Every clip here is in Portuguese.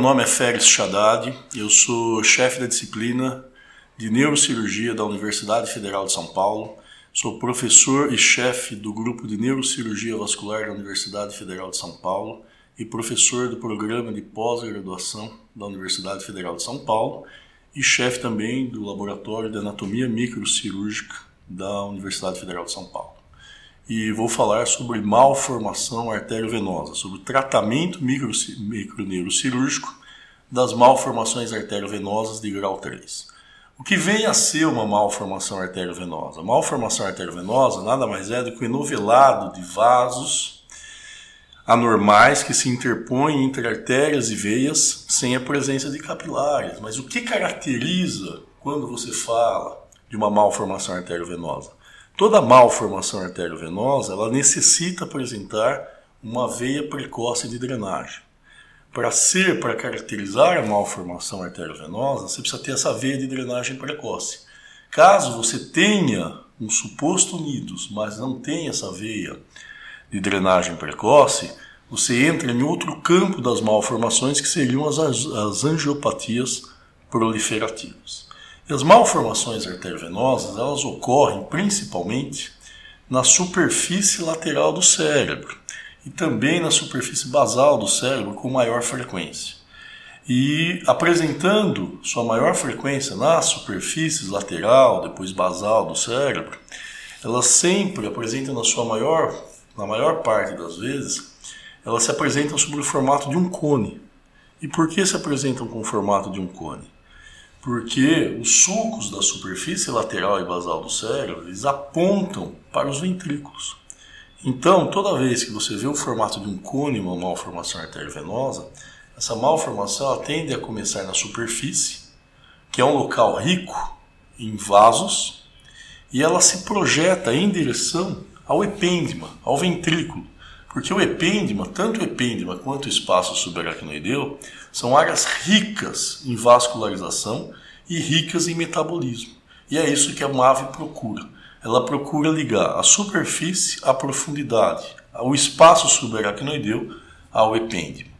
Nome é Félix Haddad, eu sou chefe da disciplina de Neurocirurgia da Universidade Federal de São Paulo. Sou professor e chefe do grupo de Neurocirurgia Vascular da Universidade Federal de São Paulo e professor do programa de pós-graduação da Universidade Federal de São Paulo e chefe também do Laboratório de Anatomia Microcirúrgica da Universidade Federal de São Paulo. E vou falar sobre malformação arteriovenosa, sobre o tratamento microneurocirúrgico das malformações arteriovenosas de grau 3. O que vem a ser uma malformação arteriovenosa? Malformação arteriovenosa nada mais é do que o enovelado de vasos anormais que se interpõem entre artérias e veias sem a presença de capilares. Mas o que caracteriza quando você fala de uma malformação arteriovenosa? Toda malformação arteriovenosa ela necessita apresentar uma veia precoce de drenagem para ser, para caracterizar a malformação arteriovenosa, você precisa ter essa veia de drenagem precoce. Caso você tenha um suposto unidos, mas não tenha essa veia de drenagem precoce, você entra em outro campo das malformações que seriam as, as angiopatias proliferativas. As malformações arteriovenosas, elas ocorrem principalmente na superfície lateral do cérebro e também na superfície basal do cérebro com maior frequência. E apresentando sua maior frequência nas superfícies lateral, depois basal do cérebro, elas sempre apresentam na sua maior, na maior parte das vezes, elas se apresentam sob o formato de um cone. E por que se apresentam com o formato de um cone? Porque os sulcos da superfície lateral e basal do cérebro eles apontam para os ventrículos. Então, toda vez que você vê o formato de um cone, uma malformação arteriovenosa, essa malformação tende a começar na superfície, que é um local rico em vasos, e ela se projeta em direção ao epêndima, ao ventrículo. Porque o epêndima, tanto o epêndima quanto o espaço subaracnoideu, são áreas ricas em vascularização e ricas em metabolismo. E é isso que a MAVE procura ela procura ligar a superfície à profundidade, o espaço subaracnoideu ao epêndimo.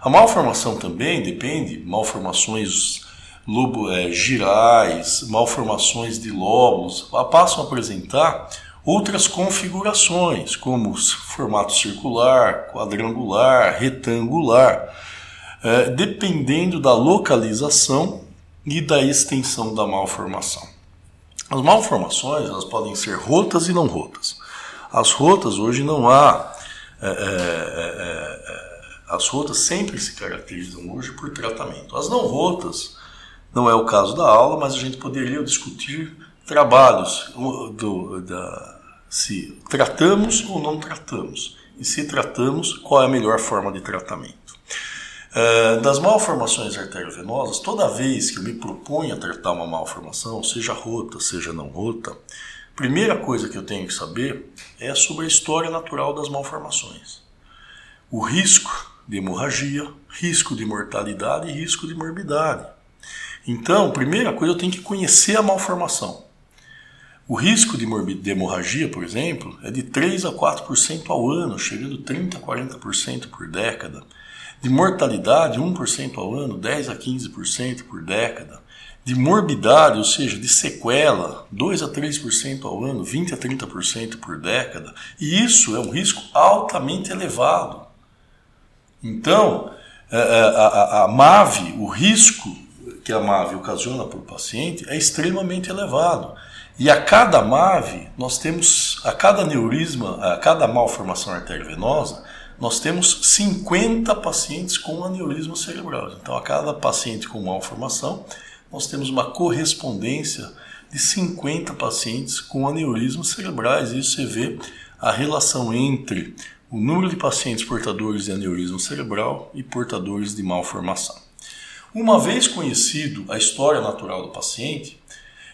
A malformação também depende, malformações lobo, é, girais, malformações de lóbulos, passam a apresentar outras configurações, como formato circular, quadrangular, retangular, é, dependendo da localização e da extensão da malformação. As malformações elas podem ser rotas e não rotas. As rotas hoje não há. É, é, as rotas sempre se caracterizam hoje por tratamento. As não rotas não é o caso da aula, mas a gente poderia discutir trabalhos do, da, se tratamos ou não tratamos. E se tratamos, qual é a melhor forma de tratamento. Uh, das malformações arteriovenosas, toda vez que eu me proponho a tratar uma malformação, seja rota, seja não rota, primeira coisa que eu tenho que saber é sobre a história natural das malformações. O risco de hemorragia, risco de mortalidade e risco de morbidade. Então, primeira coisa, eu tenho que conhecer a malformação. O risco de, hemorragia, por exemplo, é de 3 a 4% ao ano, chegando a 30 a 40% por década de mortalidade 1% ao ano, 10 a 15% por década, de morbidade, ou seja, de sequela, 2 a 3% ao ano, 20 a 30% por década, e isso é um risco altamente elevado. Então, é, é, a, a, a MAVE, o risco que a MAVE ocasiona para o paciente é extremamente elevado. E a cada MAVE, nós temos, a cada aneurisma, a cada malformação arteriovenosa, nós temos 50 pacientes com aneurisma cerebral. Então, a cada paciente com malformação, nós temos uma correspondência de 50 pacientes com aneurismas cerebrais. Isso você vê a relação entre o número de pacientes portadores de aneurisma cerebral e portadores de malformação. Uma vez conhecido a história natural do paciente,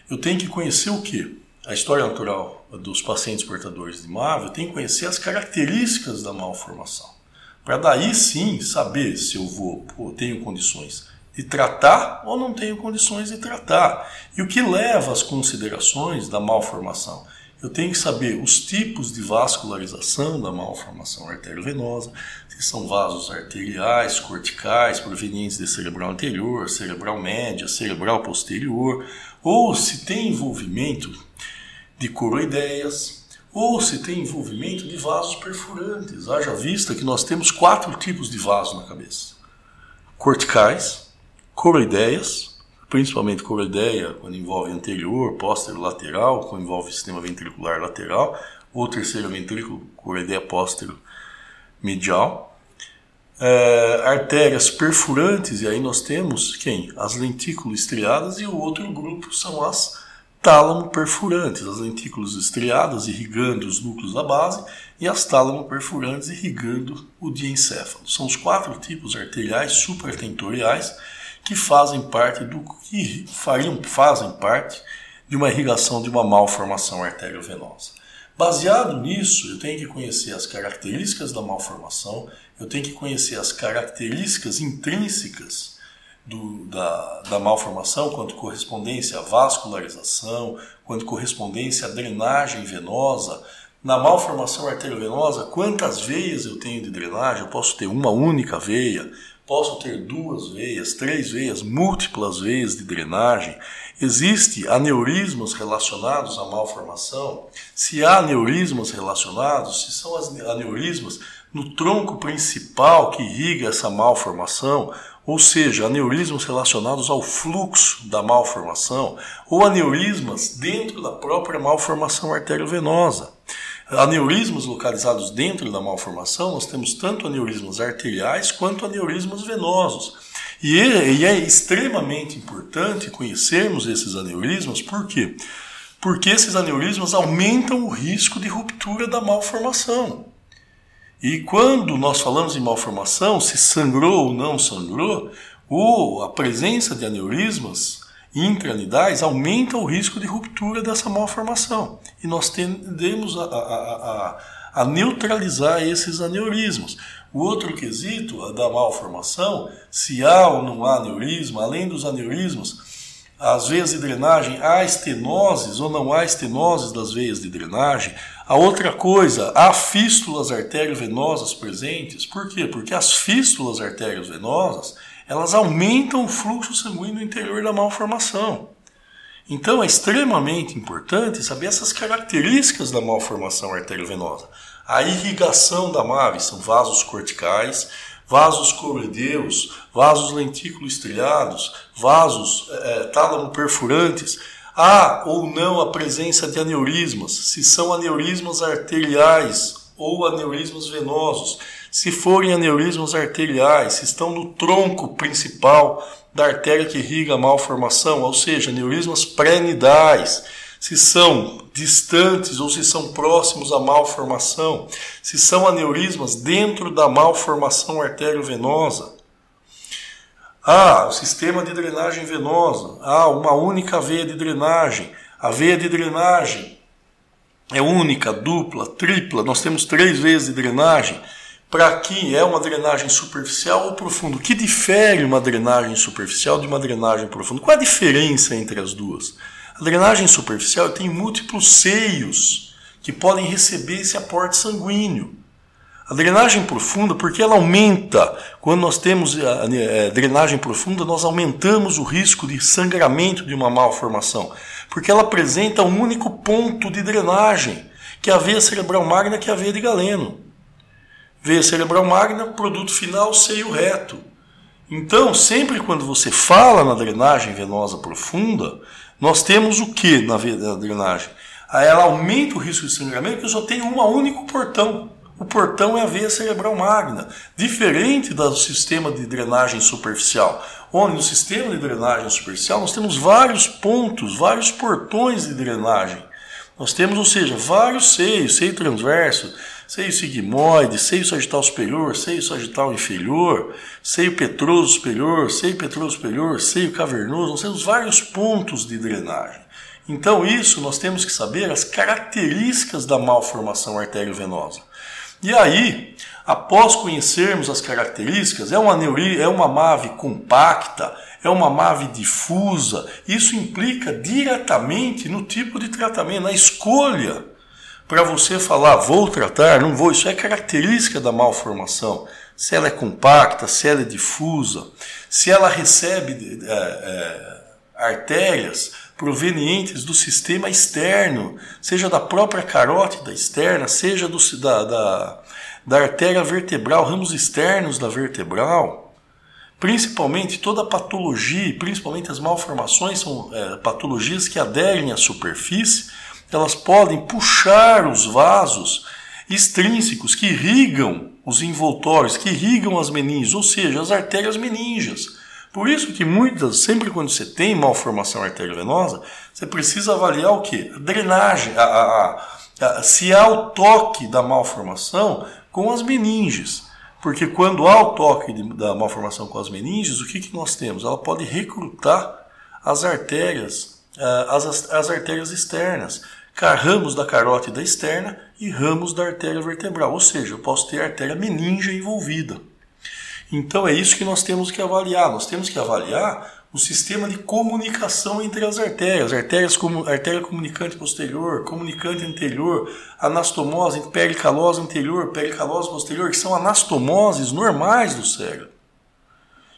eu tenho que conhecer o quê? A história natural dos pacientes portadores de MAV, eu tenho que conhecer as características da malformação. Para daí sim saber se eu vou, pô, tenho condições de tratar ou não tenho condições de tratar. E o que leva às considerações da malformação? Eu tenho que saber os tipos de vascularização da malformação arteriovenosa, se são vasos arteriais, corticais, provenientes de cerebral anterior, cerebral média, cerebral posterior, ou se tem envolvimento de coroideias, ou se tem envolvimento de vasos perfurantes. Haja vista que nós temos quatro tipos de vasos na cabeça: corticais, coroideias, principalmente coroideia, quando envolve anterior, póstero, lateral, quando envolve sistema ventricular lateral, ou terceiro ventrículo, coroideia póstero medial. É, artérias perfurantes, e aí nós temos quem? As lentículas estriadas, e o outro grupo são as tálamo perfurantes, as lentículas estriadas irrigando os núcleos da base e as tálamo perfurantes irrigando o diencéfalo. São os quatro tipos arteriais supratentoriais que fazem parte do que fariam, fazem parte de uma irrigação de uma malformação arteriovenosa. Baseado nisso, eu tenho que conhecer as características da malformação, eu tenho que conhecer as características intrínsecas do, da, da malformação, quanto correspondência à vascularização, quanto correspondência à drenagem venosa. Na malformação arteriovenosa, quantas veias eu tenho de drenagem? Eu posso ter uma única veia, posso ter duas veias, três veias, múltiplas veias de drenagem. Existem aneurismos relacionados à malformação? Se há aneurismos relacionados, se são as aneurismas no tronco principal que irriga essa malformação, ou seja, aneurismos relacionados ao fluxo da malformação, ou aneurismas dentro da própria malformação arteriovenosa aneurismas localizados dentro da malformação, nós temos tanto aneurismas arteriais quanto aneurismas venosos. E é, e é extremamente importante conhecermos esses aneurismas, por quê? Porque esses aneurismas aumentam o risco de ruptura da malformação. E quando nós falamos em malformação, se sangrou ou não sangrou, ou a presença de aneurismas intraanidais aumenta o risco de ruptura dessa malformação. E nós tendemos a, a, a, a neutralizar esses aneurismos. O outro quesito da malformação, se há ou não há aneurisma, além dos aneurismos, as veias de drenagem, há estenoses ou não há estenoses das veias de drenagem. A outra coisa, há fístulas arteriovenosas presentes. Por quê? Porque as fístulas arteriovenosas elas aumentam o fluxo sanguíneo interior da malformação. Então é extremamente importante saber essas características da malformação arteriovenosa. A irrigação da MAVE são vasos corticais, vasos coroideus, vasos lentículo estriados, vasos é, tálamo perfurantes. Há ou não a presença de aneurismas, se são aneurismas arteriais ou aneurismas venosos se forem aneurismos arteriais, se estão no tronco principal da artéria que irriga a malformação, ou seja, aneurismas pré-nidais, se são distantes ou se são próximos à malformação, se são aneurismas dentro da malformação arteriovenosa. Ah, o sistema de drenagem venosa. Ah, uma única veia de drenagem. A veia de drenagem é única, dupla, tripla. Nós temos três veias de drenagem para que é uma drenagem superficial ou profunda. O que difere uma drenagem superficial de uma drenagem profunda? Qual a diferença entre as duas? A drenagem superficial tem múltiplos seios que podem receber esse aporte sanguíneo. A drenagem profunda, porque ela aumenta, quando nós temos a, drenagem profunda, nós aumentamos o risco de sangramento de uma malformação, porque ela apresenta um único ponto de drenagem, que é a veia cerebral magna, que é a veia de Galeno veia cerebral magna, produto final, seio reto. Então, sempre quando você fala na drenagem venosa profunda, nós temos o que na, na drenagem? Ela aumenta o risco de sangramento porque só tem um único portão. O portão é a veia cerebral magna, diferente do sistema de drenagem superficial, onde no sistema de drenagem superficial nós temos vários pontos, vários portões de drenagem. Nós temos, ou seja, vários seios, seio transverso, seio sigmoide, seio sagital superior, seio sagital inferior, seio petroso superior, seio petroso superior, seio cavernoso, nós temos vários pontos de drenagem. Então, isso nós temos que saber as características da malformação arteriovenosa. E aí, após conhecermos as características, é uma neuri, é uma MAVE compacta, é uma MAVE difusa, isso implica diretamente no tipo de tratamento, na escolha para você falar vou tratar, não vou, isso é característica da malformação. Se ela é compacta, se ela é difusa, se ela recebe é, é, artérias provenientes do sistema externo, seja da própria carótida externa, seja do, da, da, da artéria vertebral, ramos externos da vertebral. Principalmente toda patologia, principalmente as malformações, são é, patologias que aderem à superfície, elas podem puxar os vasos extrínsecos que irrigam os envoltórios, que irrigam as meninges, ou seja, as artérias meninges. Por isso que muitas, sempre quando você tem malformação arteriovenosa, você precisa avaliar o que? A drenagem, a, a, a, se há o toque da malformação com as meninges. Porque quando há o toque de, da malformação com as meninges, o que, que nós temos? Ela pode recrutar as artérias, as, as artérias externas, ramos da carótida externa e ramos da artéria vertebral. Ou seja, eu posso ter artéria meninge envolvida. Então é isso que nós temos que avaliar. Nós temos que avaliar o sistema de comunicação entre as artérias, artérias como artéria comunicante posterior, comunicante anterior, anastomose, pericalosa anterior, pericalosa posterior, que são anastomoses normais do cérebro.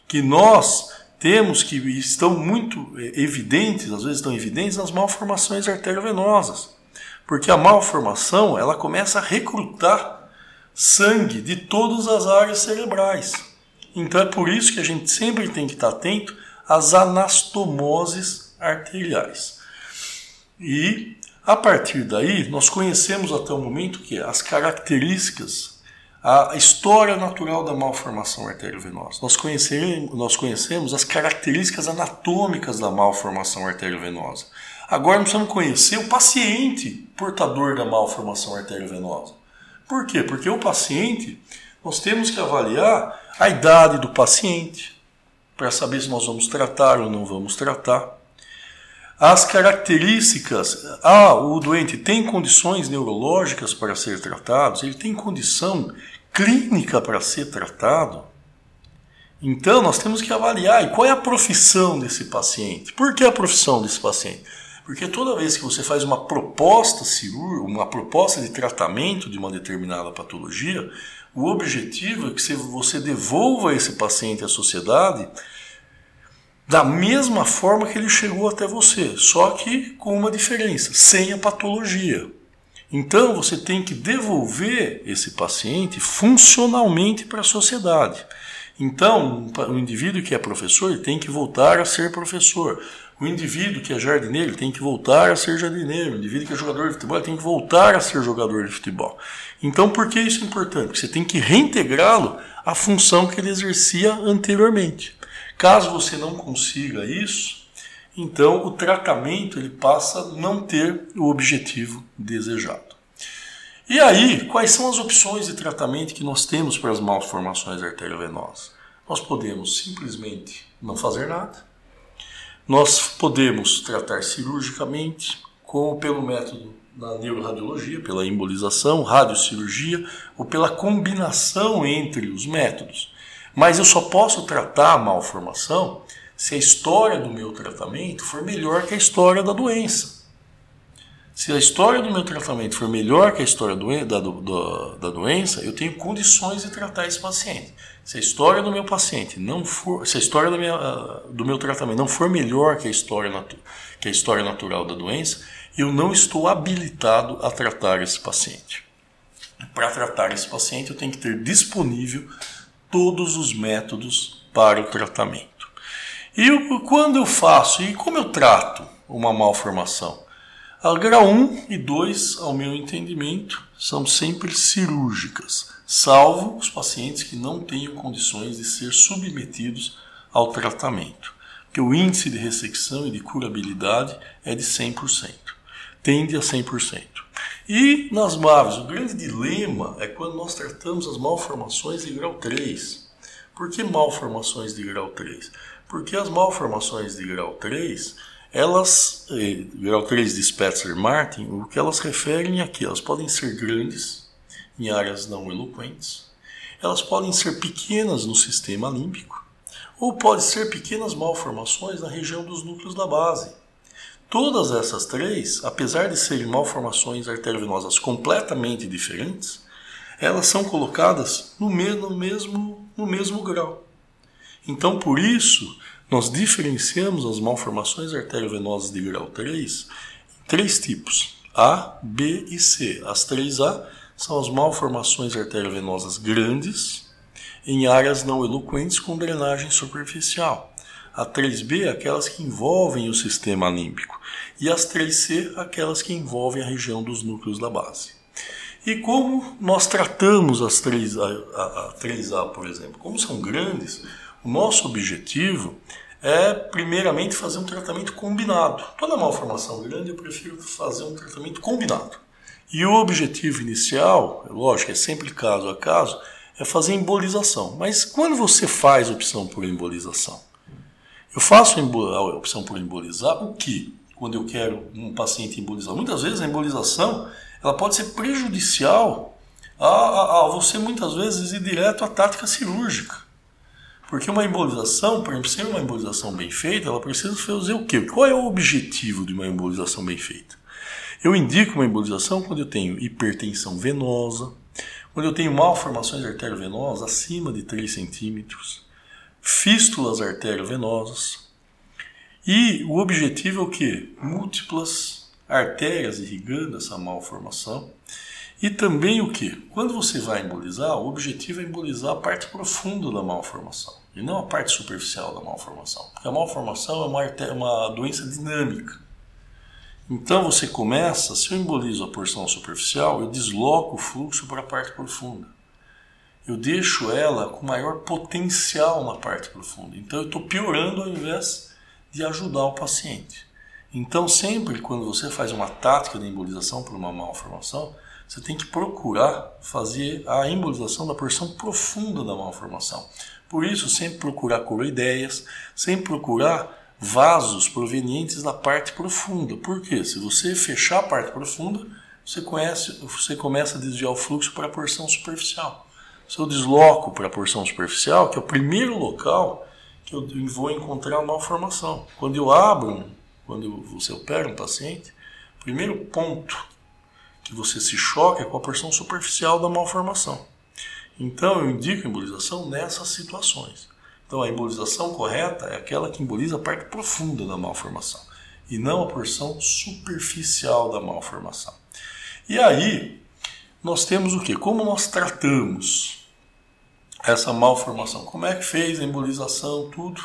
Que nós temos que estão muito eh, evidentes, às vezes estão evidentes nas malformações arteriovenosas. Porque a malformação, ela começa a recrutar sangue de todas as áreas cerebrais. Então é por isso que a gente sempre tem que estar atento às anastomoses arteriais. E a partir daí, nós conhecemos até o momento que as características, a história natural da malformação arteriovenosa. Nós conhecemos, nós conhecemos as características anatômicas da malformação arteriovenosa. Agora nós precisamos conhecer o paciente portador da malformação arteriovenosa. Por quê? Porque o paciente, nós temos que avaliar a idade do paciente, para saber se nós vamos tratar ou não vamos tratar. As características, ah, o doente tem condições neurológicas para ser tratado, ele tem condição clínica para ser tratado. Então nós temos que avaliar qual é a profissão desse paciente. Por que a profissão desse paciente? Porque toda vez que você faz uma proposta cirúrgica, uma proposta de tratamento de uma determinada patologia, o objetivo é que você devolva esse paciente à sociedade da mesma forma que ele chegou até você, só que com uma diferença, sem a patologia. Então você tem que devolver esse paciente funcionalmente para a sociedade. Então, o indivíduo que é professor tem que voltar a ser professor. O indivíduo que é jardineiro tem que voltar a ser jardineiro. O indivíduo que é jogador de futebol tem que voltar a ser jogador de futebol. Então, por que isso é importante? Porque você tem que reintegrá-lo à função que ele exercia anteriormente. Caso você não consiga isso, então o tratamento ele passa a não ter o objetivo desejado. E aí, quais são as opções de tratamento que nós temos para as malformações arteriovenosas? Nós podemos simplesmente não fazer nada, nós podemos tratar cirurgicamente, como pelo método da neuroradiologia, pela embolização, radiocirurgia ou pela combinação entre os métodos. Mas eu só posso tratar a malformação se a história do meu tratamento for melhor que a história da doença. Se a história do meu tratamento for melhor que a história da, da, da doença, eu tenho condições de tratar esse paciente. Se a história do meu paciente não for, se a história do ah, do meu tratamento não for melhor que a história que a história natural da doença, eu não estou habilitado a tratar esse paciente. Para tratar esse paciente, eu tenho que ter disponível todos os métodos para o tratamento. E eu, quando eu faço e como eu trato uma malformação? A grau 1 e 2, ao meu entendimento, são sempre cirúrgicas salvo os pacientes que não tenham condições de ser submetidos ao tratamento, que o índice de ressecção e de curabilidade é de 100%, tende a 100%. E nas MAVs, o grande dilema é quando nós tratamos as malformações de grau 3. Por que malformações de grau 3? Porque as malformações de grau 3, elas, eh, grau 3 de Spetzer-Martin, o que elas referem aqui, elas podem ser grandes, em áreas não eloquentes, elas podem ser pequenas no sistema límbico, ou pode ser pequenas malformações na região dos núcleos da base. Todas essas três, apesar de serem malformações arteriovenosas completamente diferentes, elas são colocadas no mesmo, no mesmo, no mesmo grau. Então, por isso, nós diferenciamos as malformações arteriovenosas de grau 3 em três tipos: A, B e C. As três A são as malformações arteriovenosas grandes em áreas não eloquentes com drenagem superficial. A 3B, aquelas que envolvem o sistema límbico. E as 3C, aquelas que envolvem a região dos núcleos da base. E como nós tratamos as 3A, a, a 3A, por exemplo? Como são grandes, o nosso objetivo é, primeiramente, fazer um tratamento combinado. Toda malformação grande eu prefiro fazer um tratamento combinado. E o objetivo inicial, lógico, é sempre caso a caso, é fazer embolização. Mas quando você faz opção por embolização? Eu faço a opção por embolizar o que? Quando eu quero um paciente embolizar. Muitas vezes a embolização ela pode ser prejudicial a, a, a você muitas vezes ir direto à tática cirúrgica. Porque uma embolização, por exemplo, ser uma embolização bem feita, ela precisa fazer o quê? Qual é o objetivo de uma embolização bem feita? Eu indico uma embolização quando eu tenho hipertensão venosa, quando eu tenho malformações arteriovenosas acima de 3 centímetros, fístulas arteriovenosas. E o objetivo é o que? Múltiplas artérias irrigando essa malformação. E também o que? Quando você vai embolizar, o objetivo é embolizar a parte profunda da malformação e não a parte superficial da malformação. Porque a malformação é uma, uma doença dinâmica. Então você começa, se eu embolizo a porção superficial, eu desloco o fluxo para a parte profunda eu deixo ela com maior potencial na parte profunda. Então eu estou piorando ao invés de ajudar o paciente. Então sempre quando você faz uma tática de embolização por uma malformação, você tem que procurar fazer a embolização da porção profunda da malformação. Por isso, sempre procurar coroideias, sempre procurar vasos provenientes da parte profunda. Por quê? Se você fechar a parte profunda, você, conhece, você começa a desviar o fluxo para a porção superficial. Se eu desloco para a porção superficial, que é o primeiro local que eu vou encontrar a malformação. Quando eu abro, quando você opera um paciente, o primeiro ponto que você se choca é com a porção superficial da malformação. Então eu indico a embolização nessas situações. Então a embolização correta é aquela que emboliza a parte profunda da malformação e não a porção superficial da malformação. E aí nós temos o que? Como nós tratamos essa malformação? Como é que fez a embolização, tudo?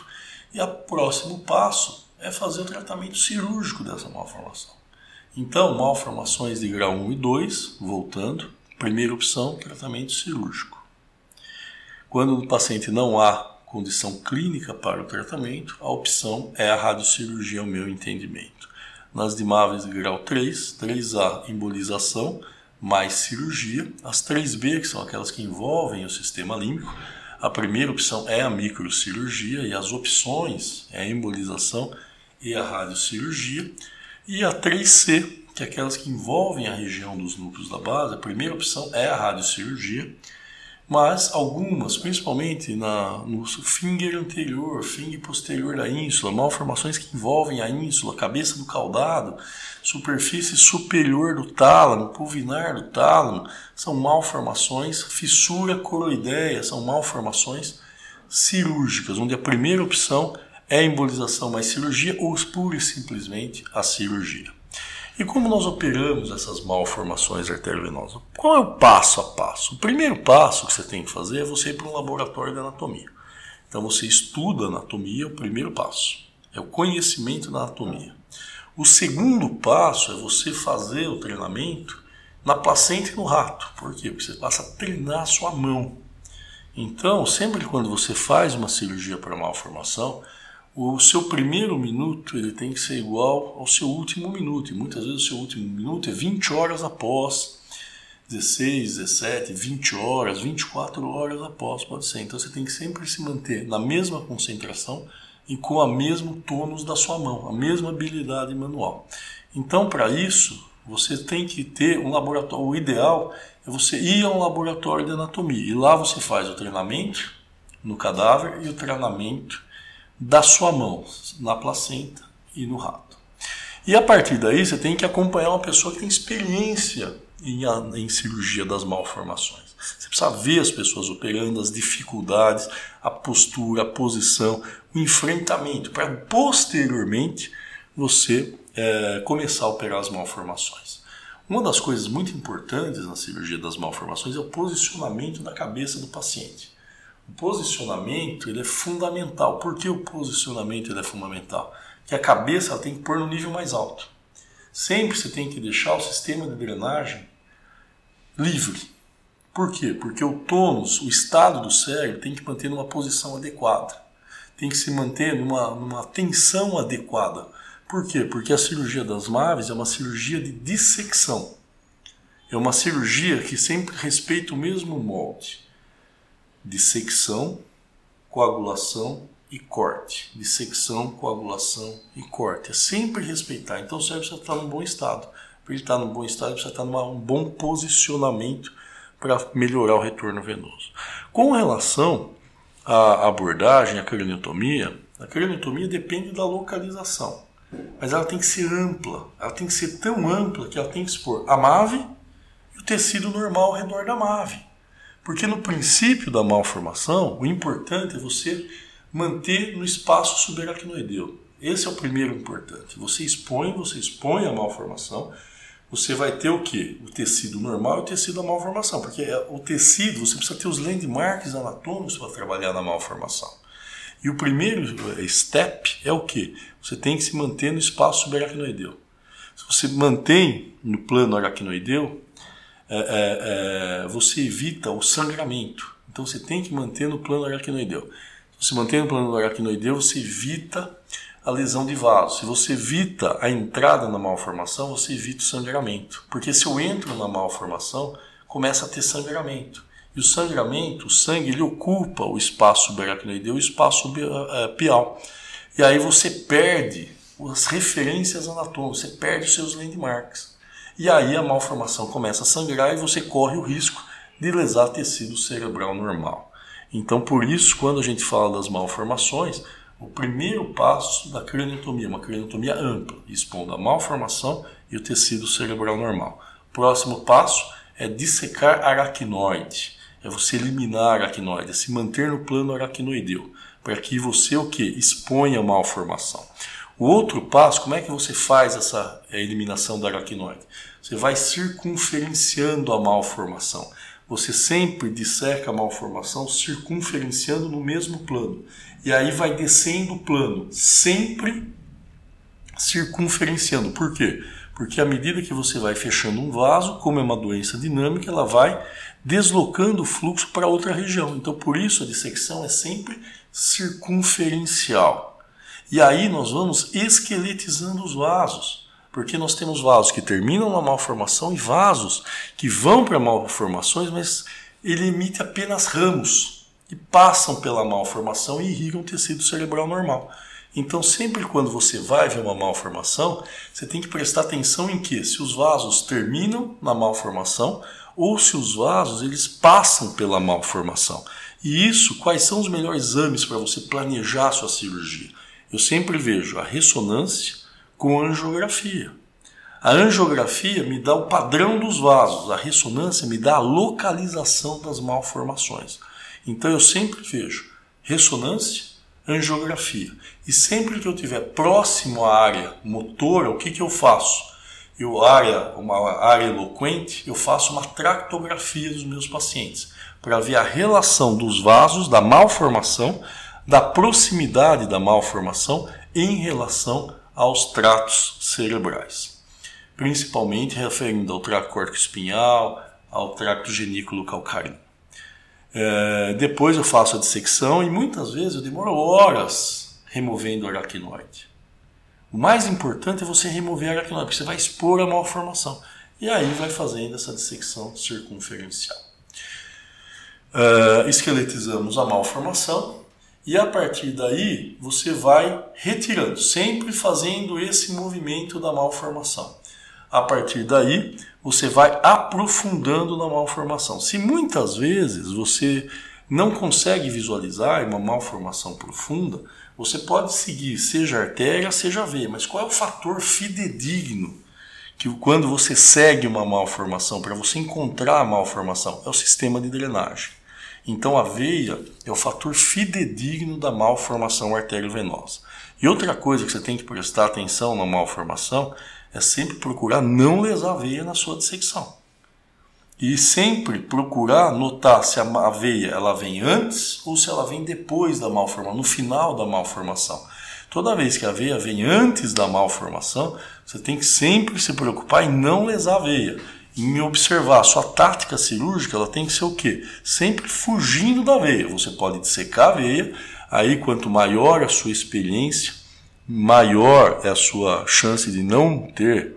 E o próximo passo é fazer o tratamento cirúrgico dessa malformação. Então, malformações de grau 1 e 2, voltando, primeira opção, tratamento cirúrgico. Quando no paciente não há condição clínica para o tratamento, a opção é a radiocirurgia, ao meu entendimento. Nas dimáveis de grau 3, 3A, embolização, mais cirurgia. As 3B, que são aquelas que envolvem o sistema límbico, a primeira opção é a microcirurgia e as opções é a embolização e a radiocirurgia. E a 3C, que é aquelas que envolvem a região dos núcleos da base, a primeira opção é a radiocirurgia mas algumas, principalmente na, no finger anterior, finger posterior da ínsula, malformações que envolvem a ínsula, cabeça do caudado, superfície superior do tálamo, pulvinar do tálamo, são malformações, fissura coroideia, são malformações cirúrgicas, onde a primeira opção é a embolização mais cirurgia ou pura e simplesmente a cirurgia. E como nós operamos essas malformações arteriovenosas? Qual é o passo a passo? O primeiro passo que você tem que fazer é você ir para um laboratório de anatomia. Então você estuda anatomia, o primeiro passo. É o conhecimento da anatomia. O segundo passo é você fazer o treinamento na placenta e no rato. Por quê? Porque você passa a treinar a sua mão. Então, sempre quando você faz uma cirurgia para malformação, o seu primeiro minuto ele tem que ser igual ao seu último minuto. E muitas vezes o seu último minuto é 20 horas após, 16, 17, 20 horas, 24 horas após, pode ser. Então você tem que sempre se manter na mesma concentração e com a mesmo tônus da sua mão, a mesma habilidade manual. Então, para isso, você tem que ter um laboratório. O ideal é você ir a um laboratório de anatomia e lá você faz o treinamento no cadáver e o treinamento da sua mão na placenta e no rato. E a partir daí você tem que acompanhar uma pessoa que tem experiência em, em cirurgia das malformações. Você precisa ver as pessoas operando, as dificuldades, a postura, a posição, o enfrentamento, para posteriormente você é, começar a operar as malformações. Uma das coisas muito importantes na cirurgia das malformações é o posicionamento da cabeça do paciente. O posicionamento ele é fundamental. Por que o posicionamento ele é fundamental? Que a cabeça ela tem que pôr no nível mais alto. Sempre você tem que deixar o sistema de drenagem livre. Por quê? Porque o tônus, o estado do cérebro, tem que manter numa posição adequada. Tem que se manter numa, numa tensão adequada. Por quê? Porque a cirurgia das maves é uma cirurgia de dissecção. É uma cirurgia que sempre respeita o mesmo molde dissecção, coagulação e corte. Dissecção, coagulação e corte. É sempre respeitar. Então o cérebro precisa estar num bom estado. Para ele estar num bom estado, precisa estar num bom posicionamento para melhorar o retorno venoso. Com relação à abordagem, à craniotomia, a craniotomia depende da localização. Mas ela tem que ser ampla. Ela tem que ser tão ampla que ela tem que expor a MAVE e o tecido normal ao redor da MAVE. Porque no princípio da malformação, o importante é você manter no espaço subaracnoideu. Esse é o primeiro importante. Você expõe, você expõe a malformação, você vai ter o que? O tecido normal e o tecido da malformação. Porque é, o tecido, você precisa ter os landmarks anatômicos para trabalhar na malformação. E o primeiro step é o que? Você tem que se manter no espaço subaracnoideu. Se você mantém no plano aracnoideu, é, é, é, você evita o sangramento. Então você tem que manter no plano aracnoideu. Se você mantém no plano aracnoideu, você evita a lesão de vaso. Se você evita a entrada na malformação, você evita o sangramento. Porque se eu entro na malformação, começa a ter sangramento. E o sangramento, o sangue, ele ocupa o espaço subaracnoideu e o espaço é, pial. E aí você perde as referências anatômicas, você perde os seus landmarks. E aí a malformação começa a sangrar e você corre o risco de lesar tecido cerebral normal. Então, por isso, quando a gente fala das malformações, o primeiro passo da craniotomia, uma craniotomia ampla, expondo a malformação e o tecido cerebral normal. Próximo passo é dissecar aracnoide. É você eliminar aracnoide, é se manter no plano aracnoideu, para que você o que? Exponha a malformação. O outro passo, como é que você faz essa eliminação da aracnoide? Você vai circunferenciando a malformação. Você sempre disseca a malformação circunferenciando no mesmo plano. E aí vai descendo o plano, sempre circunferenciando. Por quê? Porque à medida que você vai fechando um vaso, como é uma doença dinâmica, ela vai deslocando o fluxo para outra região. Então, por isso, a dissecção é sempre circunferencial. E aí nós vamos esqueletizando os vasos. Porque nós temos vasos que terminam na malformação e vasos que vão para malformações, mas ele emite apenas ramos e passam pela malformação e irrigam o tecido cerebral normal. Então, sempre quando você vai ver uma malformação, você tem que prestar atenção em que se os vasos terminam na malformação ou se os vasos eles passam pela malformação. E isso, quais são os melhores exames para você planejar a sua cirurgia? Eu sempre vejo a ressonância, com angiografia. A angiografia me dá o padrão dos vasos, a ressonância me dá a localização das malformações. Então eu sempre vejo ressonância, angiografia. E sempre que eu estiver próximo à área motora, o que, que eu faço? Eu área, uma área eloquente, eu faço uma tractografia dos meus pacientes para ver a relação dos vasos, da malformação, da proximidade da malformação em relação aos tratos cerebrais, principalmente referindo ao trato cortico-espinhal, ao trato genículo calcáreo. É, depois eu faço a dissecção e muitas vezes eu demoro horas removendo o aracnoide. O mais importante é você remover a aracnoide, porque você vai expor a malformação. E aí vai fazendo essa dissecção circunferencial. Uh, esqueletizamos a malformação e a partir daí você vai retirando, sempre fazendo esse movimento da malformação. A partir daí você vai aprofundando na malformação. Se muitas vezes você não consegue visualizar uma malformação profunda, você pode seguir seja artéria, seja veia, mas qual é o fator fidedigno que quando você segue uma malformação, para você encontrar a malformação, é o sistema de drenagem. Então a veia é o fator fidedigno da malformação arteriovenosa. E outra coisa que você tem que prestar atenção na malformação é sempre procurar não lesar a veia na sua dissecção. E sempre procurar notar se a veia ela vem antes ou se ela vem depois da malformação, no final da malformação. Toda vez que a veia vem antes da malformação, você tem que sempre se preocupar em não lesar a veia em observar. Sua tática cirúrgica ela tem que ser o quê? Sempre fugindo da veia. Você pode dissecar a veia, aí quanto maior a sua experiência, maior é a sua chance de não ter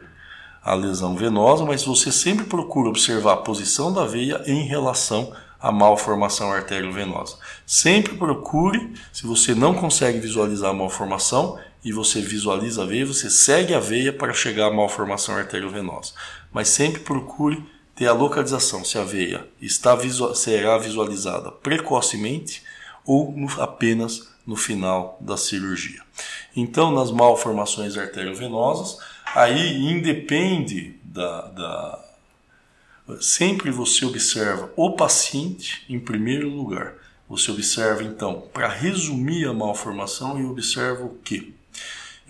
a lesão venosa, mas você sempre procura observar a posição da veia em relação à malformação arteriovenosa. Sempre procure, se você não consegue visualizar a malformação e você visualiza a veia, você segue a veia para chegar à malformação arteriovenosa mas sempre procure ter a localização se a veia está visual, será visualizada precocemente ou no, apenas no final da cirurgia. Então, nas malformações arteriovenosas, aí independe da, da sempre você observa o paciente em primeiro lugar. Você observa então, para resumir a malformação, e observa o que?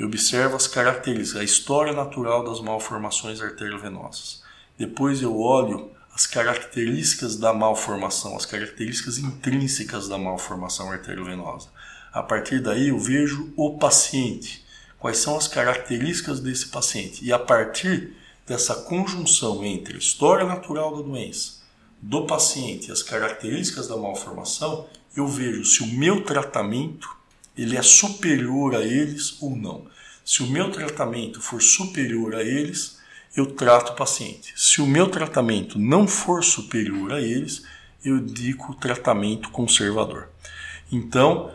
Eu observo as características, a história natural das malformações arteriovenosas. Depois eu olho as características da malformação, as características intrínsecas da malformação arteriovenosa. A partir daí eu vejo o paciente, quais são as características desse paciente. E a partir dessa conjunção entre a história natural da doença, do paciente e as características da malformação, eu vejo se o meu tratamento ele é superior a eles ou não. Se o meu tratamento for superior a eles, eu trato o paciente. Se o meu tratamento não for superior a eles, eu indico o tratamento conservador. Então,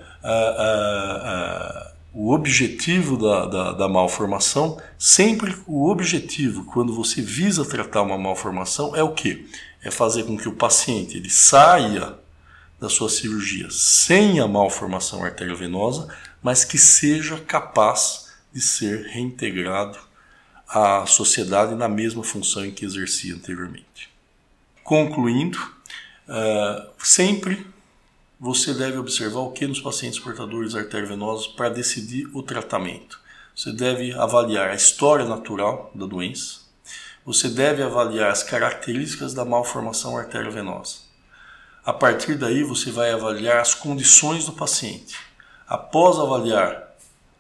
o objetivo da, da, da, malformação, sempre o objetivo, quando você visa tratar uma malformação, é o que? É fazer com que o paciente ele saia da sua cirurgia sem a malformação arteriovenosa, mas que seja capaz de ser reintegrado à sociedade na mesma função em que exercia anteriormente. Concluindo, uh, sempre você deve observar o que nos pacientes portadores arteriovenosos para decidir o tratamento. Você deve avaliar a história natural da doença. Você deve avaliar as características da malformação arteriovenosa a partir daí, você vai avaliar as condições do paciente. Após avaliar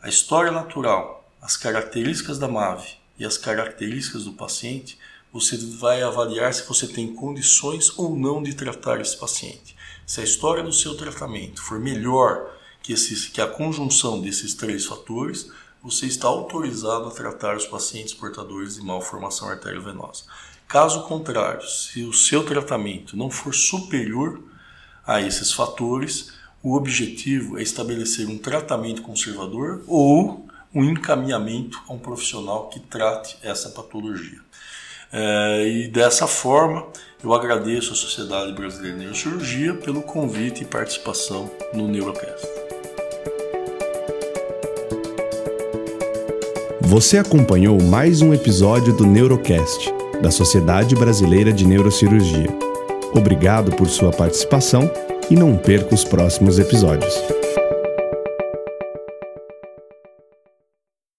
a história natural, as características da MAVE e as características do paciente, você vai avaliar se você tem condições ou não de tratar esse paciente. Se a história do seu tratamento for melhor que, esses, que a conjunção desses três fatores, você está autorizado a tratar os pacientes portadores de malformação arteriovenosa. Caso contrário, se o seu tratamento não for superior a esses fatores, o objetivo é estabelecer um tratamento conservador ou um encaminhamento a um profissional que trate essa patologia. É, e dessa forma, eu agradeço à Sociedade Brasileira de Neurocirurgia pelo convite e participação no Neurocast. Você acompanhou mais um episódio do Neurocast da Sociedade Brasileira de Neurocirurgia. Obrigado por sua participação e não perca os próximos episódios.